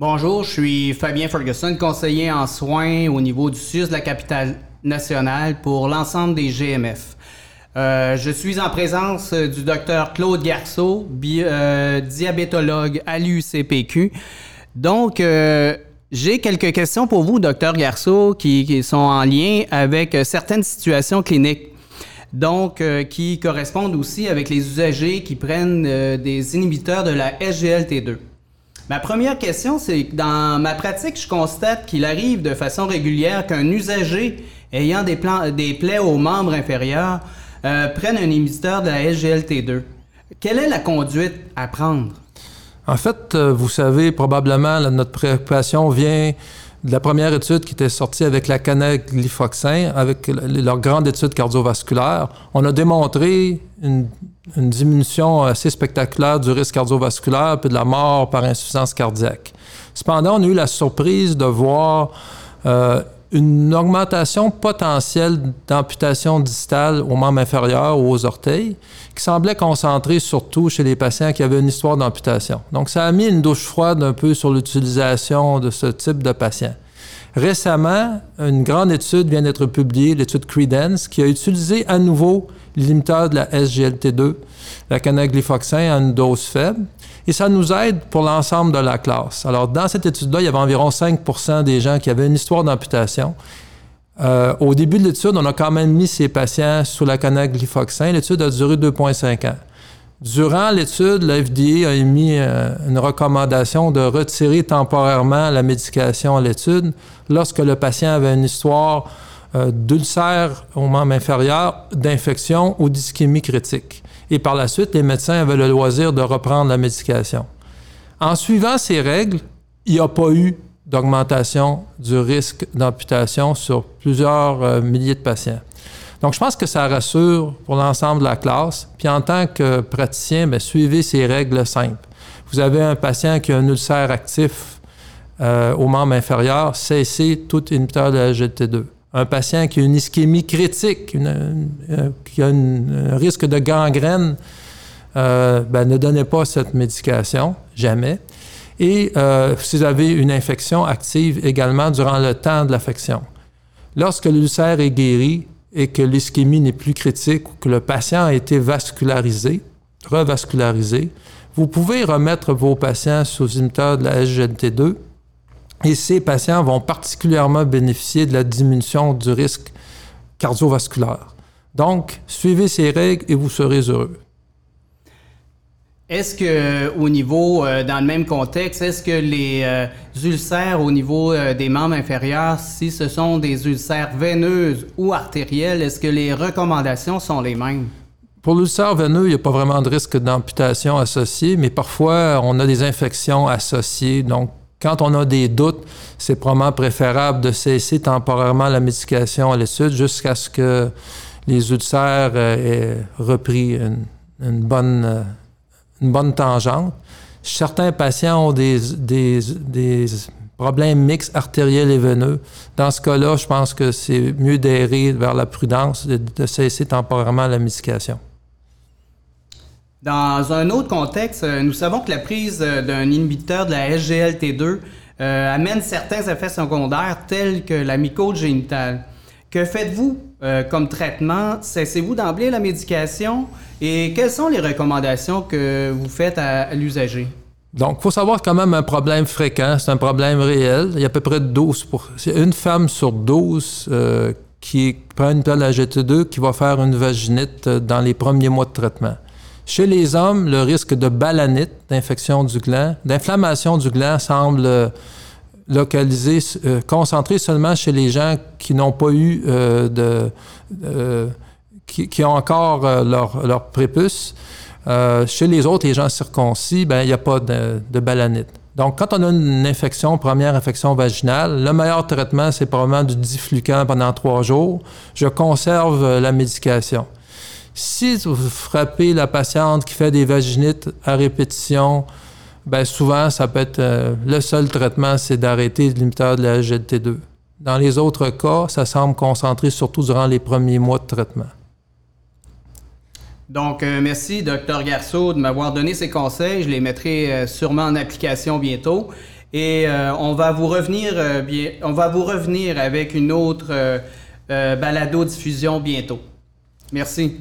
Bonjour, je suis Fabien Ferguson, conseiller en soins au niveau du CIUS de la capitale nationale pour l'ensemble des GMF. Euh, je suis en présence du docteur Claude Garceau, euh, diabétologue à l'UCPQ. Donc, euh, j'ai quelques questions pour vous, docteur Garceau, qui, sont en lien avec certaines situations cliniques. Donc, qui correspondent aussi avec les usagers qui prennent des inhibiteurs de la SGLT2. Ma première question, c'est que dans ma pratique, je constate qu'il arrive de façon régulière qu'un usager ayant des, plaies aux membres inférieurs euh, prenne un inhibiteur de la SGLT2. Quelle est la conduite à prendre? En fait, euh, vous savez, probablement, notre préoccupation vient de la première étude qui était sortie avec la canaglifoxin, avec leur grande étude cardiovasculaire. On a démontré une une diminution assez spectaculaire du risque cardiovasculaire puis de la mort par insuffisance cardiaque. Cependant, on a eu la surprise de voir euh, une augmentation potentielle d'amputation distale aux membres inférieurs ou aux orteils, qui semblait concentrée surtout chez les patients qui avaient une histoire d'amputation. Donc, ça a mis une douche froide un peu sur l'utilisation de ce type de patients. Récemment, une grande étude vient d'être publiée, l'étude Credence, qui a utilisé à nouveau limiteur de la SGLT2, la canaglifoxin à une dose faible. Et ça nous aide pour l'ensemble de la classe. Alors, dans cette étude-là, il y avait environ 5% des gens qui avaient une histoire d'amputation. Euh, au début de l'étude, on a quand même mis ces patients sous la canaglifoxin. L'étude a duré 2,5 ans. Durant l'étude, la FDA a émis euh, une recommandation de retirer temporairement la médication à l'étude lorsque le patient avait une histoire euh, d'ulcères au membre inférieur, d'infection ou d'ischémie critique. Et par la suite, les médecins avaient le loisir de reprendre la médication. En suivant ces règles, il n'y a pas eu d'augmentation du risque d'amputation sur plusieurs euh, milliers de patients. Donc, je pense que ça rassure pour l'ensemble de la classe. Puis, en tant que praticien, bien, suivez ces règles simples. Vous avez un patient qui a un ulcère actif euh, au membre inférieur, cessez tout inhibiteur de la GT2 un patient qui a une ischémie critique, euh, qui a un risque de gangrène, euh, ben, ne donnez pas cette médication, jamais. Et euh, si vous avez une infection active également durant le temps de l'affection. Lorsque l'ulcère est guéri et que l'ischémie n'est plus critique ou que le patient a été vascularisé, revascularisé, vous pouvez remettre vos patients sous inhibiteur de la SGLT2 et ces patients vont particulièrement bénéficier de la diminution du risque cardiovasculaire. Donc, suivez ces règles et vous serez heureux. Est-ce que, au niveau, euh, dans le même contexte, est-ce que les euh, ulcères au niveau euh, des membres inférieurs, si ce sont des ulcères veineuses ou artérielles, est-ce que les recommandations sont les mêmes? Pour l'ulcère veineux, il n'y a pas vraiment de risque d'amputation associé, mais parfois, on a des infections associées. Donc, quand on a des doutes, c'est probablement préférable de cesser temporairement la médication à l'étude jusqu'à ce que les ulcères aient repris une, bonne, une bonne tangente. Certains patients ont des, des, problèmes mixtes artériels et veineux. Dans ce cas-là, je pense que c'est mieux d'errer vers la prudence, de, de cesser temporairement la médication. Dans un autre contexte, euh, nous savons que la prise euh, d'un inhibiteur de la SGLT2 euh, amène certains effets secondaires tels que la mycose génitale. Que faites-vous comme traitement? Cessez-vous d'emblée la médication? Et quelles sont les recommandations que vous faites à, l'usager? Donc, il faut savoir quand même un problème fréquent, c'est un problème réel. Il y a à peu près 12 C'est une femme sur 12 qui prend une pile de GT2 qui va faire une vaginite dans les premiers mois de traitement. Chez les hommes, le risque de balanite, d'infection du gland, d'inflammation du gland semble euh, localisé, euh, concentré seulement chez les gens qui n'ont pas eu euh, de... Qui, ont encore leur, leur, prépuce. chez les autres, les gens circoncis, ben, il n'y a pas de, de, balanite. Donc, quand on a une infection, première infection vaginale, le meilleur traitement, c'est probablement du diflucant pendant trois jours. Je conserve la médication. Si vous frappez la patiente qui fait des vaginites à répétition, ben souvent, ça peut être euh, le seul traitement, c'est d'arrêter l'inhibiteur de la GLT2. Dans les autres cas, ça semble concentré surtout durant les premiers mois de traitement. Donc, euh, merci, Dr. Garceau, de m'avoir donné ces conseils. Je les mettrai euh, sûrement en application bientôt. Et on va vous revenir bien, on va vous revenir avec une autre euh, balado diffusion bientôt. Merci.